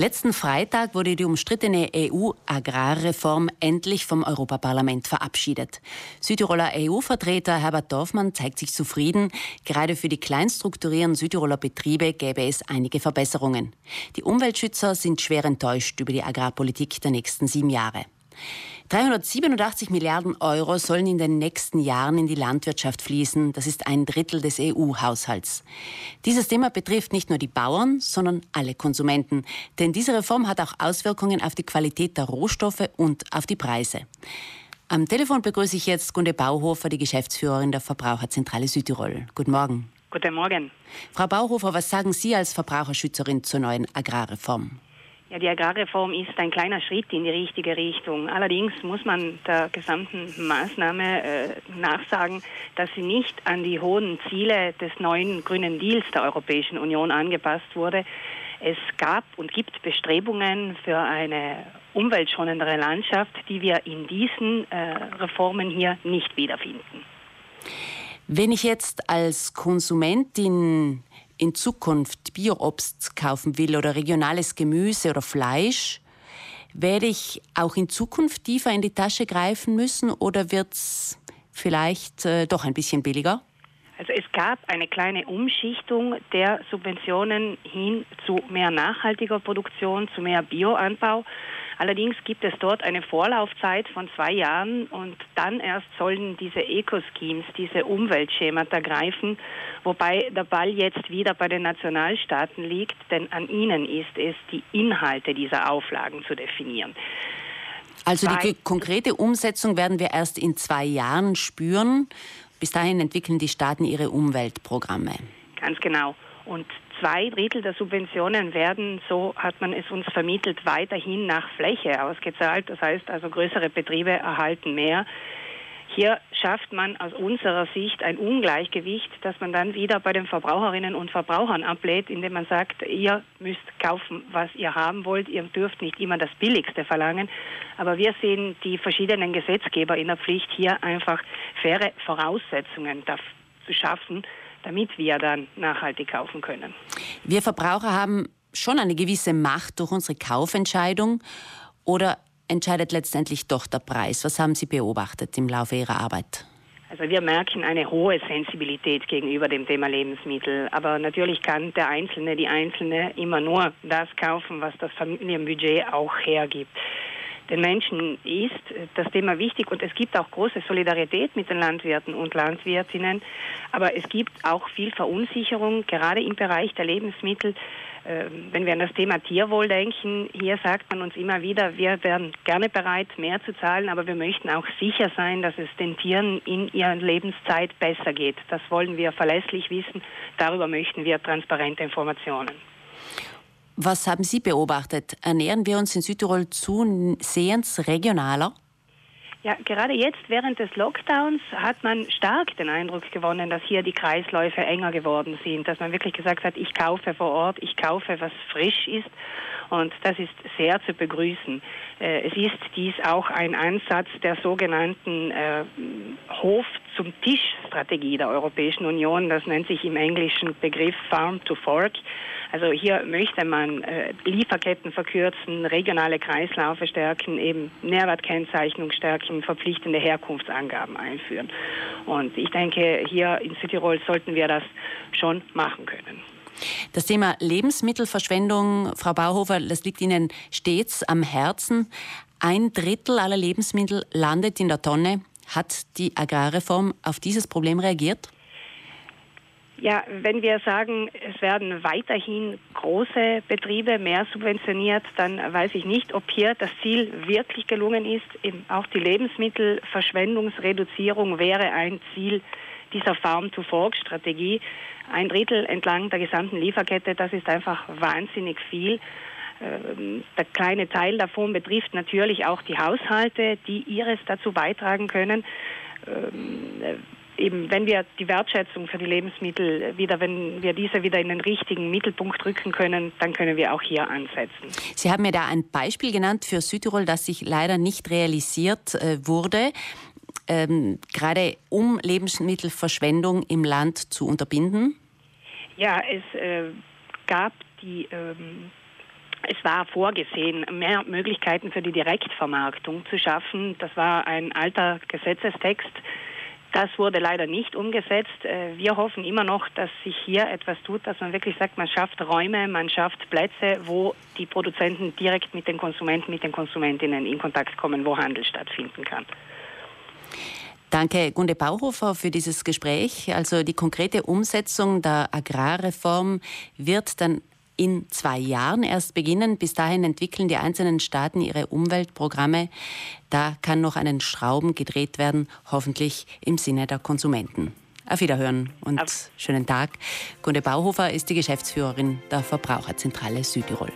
Letzten Freitag wurde die umstrittene EU-Agrarreform endlich vom Europaparlament verabschiedet. Südtiroler EU-Vertreter Herbert Dorfmann zeigt sich zufrieden. Gerade für die kleinstrukturierten Südtiroler Betriebe gäbe es einige Verbesserungen. Die Umweltschützer sind schwer enttäuscht über die Agrarpolitik der nächsten sieben Jahre. 387 Milliarden Euro sollen in den nächsten Jahren in die Landwirtschaft fließen. Das ist ein Drittel des EU-Haushalts. Dieses Thema betrifft nicht nur die Bauern, sondern alle Konsumenten. Denn diese Reform hat auch Auswirkungen auf die Qualität der Rohstoffe und auf die Preise. Am Telefon begrüße ich jetzt Gunde Bauhofer, die Geschäftsführerin der Verbraucherzentrale Südtirol. Guten Morgen. Guten Morgen. Frau Bauhofer, was sagen Sie als Verbraucherschützerin zur neuen Agrarreform? Ja, die Agrarreform ist ein kleiner Schritt in die richtige Richtung. Allerdings muss man der gesamten Maßnahme äh, nachsagen, dass sie nicht an die hohen Ziele des neuen grünen Deals der Europäischen Union angepasst wurde. Es gab und gibt Bestrebungen für eine umweltschonendere Landschaft, die wir in diesen äh, Reformen hier nicht wiederfinden. Wenn ich jetzt als Konsumentin in Zukunft Bioobst kaufen will oder regionales Gemüse oder Fleisch, werde ich auch in Zukunft tiefer in die Tasche greifen müssen oder wird es vielleicht äh, doch ein bisschen billiger? Also es gab eine kleine Umschichtung der Subventionen hin zu mehr nachhaltiger Produktion, zu mehr Bioanbau. Allerdings gibt es dort eine Vorlaufzeit von zwei Jahren und dann erst sollen diese Eco-Schemes, diese Umweltschemata greifen, wobei der Ball jetzt wieder bei den Nationalstaaten liegt, denn an ihnen ist es, die Inhalte dieser Auflagen zu definieren. Also die konkrete Umsetzung werden wir erst in zwei Jahren spüren. Bis dahin entwickeln die Staaten ihre Umweltprogramme. Ganz genau. Und zwei Drittel der Subventionen werden, so hat man es uns vermittelt, weiterhin nach Fläche ausgezahlt. Das heißt also, größere Betriebe erhalten mehr. Hier schafft man aus unserer Sicht ein Ungleichgewicht, das man dann wieder bei den Verbraucherinnen und Verbrauchern ablehnt, indem man sagt, ihr müsst kaufen, was ihr haben wollt, ihr dürft nicht immer das Billigste verlangen. Aber wir sehen die verschiedenen Gesetzgeber in der Pflicht, hier einfach faire Voraussetzungen zu schaffen, damit wir dann nachhaltig kaufen können. Wir Verbraucher haben schon eine gewisse Macht durch unsere Kaufentscheidung oder entscheidet letztendlich doch der Preis? Was haben Sie beobachtet im Laufe Ihrer Arbeit? Also wir merken eine hohe Sensibilität gegenüber dem Thema Lebensmittel. Aber natürlich kann der Einzelne, die Einzelne immer nur das kaufen, was das Familienbudget auch hergibt den Menschen ist das Thema wichtig und es gibt auch große Solidarität mit den Landwirten und Landwirtinnen, aber es gibt auch viel Verunsicherung, gerade im Bereich der Lebensmittel. Ähm, wenn wir an das Thema Tierwohl denken, hier sagt man uns immer wieder, wir wären gerne bereit, mehr zu zahlen, aber wir möchten auch sicher sein, dass es den Tieren in ihrer Lebenszeit besser geht. Das wollen wir verlässlich wissen. Darüber möchten wir transparente Informationen. Was haben Sie beobachtet? Ernähren wir uns in Südtirol zusehends regionaler? Ja, gerade jetzt während des Lockdowns hat man stark den Eindruck gewonnen, dass hier die Kreisläufe enger geworden sind, dass man wirklich gesagt hat, ich kaufe vor Ort, ich kaufe, was frisch ist. Und das ist sehr zu begrüßen. Äh, es ist dies auch ein Ansatz der sogenannten äh, Hof zum Tisch Strategie der Europäischen Union. Das nennt sich im englischen Begriff Farm to Fork. Also hier möchte man äh, Lieferketten verkürzen, regionale Kreislaufe stärken, eben Nährwertkennzeichnung stärken, verpflichtende Herkunftsangaben einführen. Und ich denke, hier in Südtirol sollten wir das schon machen können. Das Thema Lebensmittelverschwendung, Frau Bauhofer, das liegt Ihnen stets am Herzen. Ein Drittel aller Lebensmittel landet in der Tonne. Hat die Agrarreform auf dieses Problem reagiert? Ja, wenn wir sagen, es werden weiterhin große Betriebe mehr subventioniert, dann weiß ich nicht, ob hier das Ziel wirklich gelungen ist. auch die Lebensmittelverschwendungsreduzierung wäre ein Ziel dieser Farm-to-Fork-Strategie. Ein Drittel entlang der gesamten Lieferkette, das ist einfach wahnsinnig viel. Ähm, der kleine Teil davon betrifft natürlich auch die Haushalte, die ihres dazu beitragen können ähm, eben, wenn wir die Wertschätzung für die Lebensmittel wieder, wenn wir diese wieder in den richtigen Mittelpunkt rücken können, dann können wir auch hier ansetzen. Sie haben mir da ein Beispiel genannt für Südtirol, das sich leider nicht realisiert äh, wurde. Ähm, gerade um Lebensmittelverschwendung im Land zu unterbinden? Ja, es äh, gab die ähm, es war vorgesehen, mehr Möglichkeiten für die Direktvermarktung zu schaffen. Das war ein alter Gesetzestext. Das wurde leider nicht umgesetzt. Äh, wir hoffen immer noch, dass sich hier etwas tut, dass man wirklich sagt, man schafft Räume, man schafft Plätze, wo die Produzenten direkt mit den Konsumenten, mit den Konsumentinnen in Kontakt kommen, wo Handel stattfinden kann. Danke, Gunde Bauhofer, für dieses Gespräch. Also die konkrete Umsetzung der Agrarreform wird dann in zwei Jahren erst beginnen. Bis dahin entwickeln die einzelnen Staaten ihre Umweltprogramme. Da kann noch einen Schrauben gedreht werden, hoffentlich im Sinne der Konsumenten. Auf Wiederhören und Auf. schönen Tag. Gunde Bauhofer ist die Geschäftsführerin der Verbraucherzentrale Südtirol.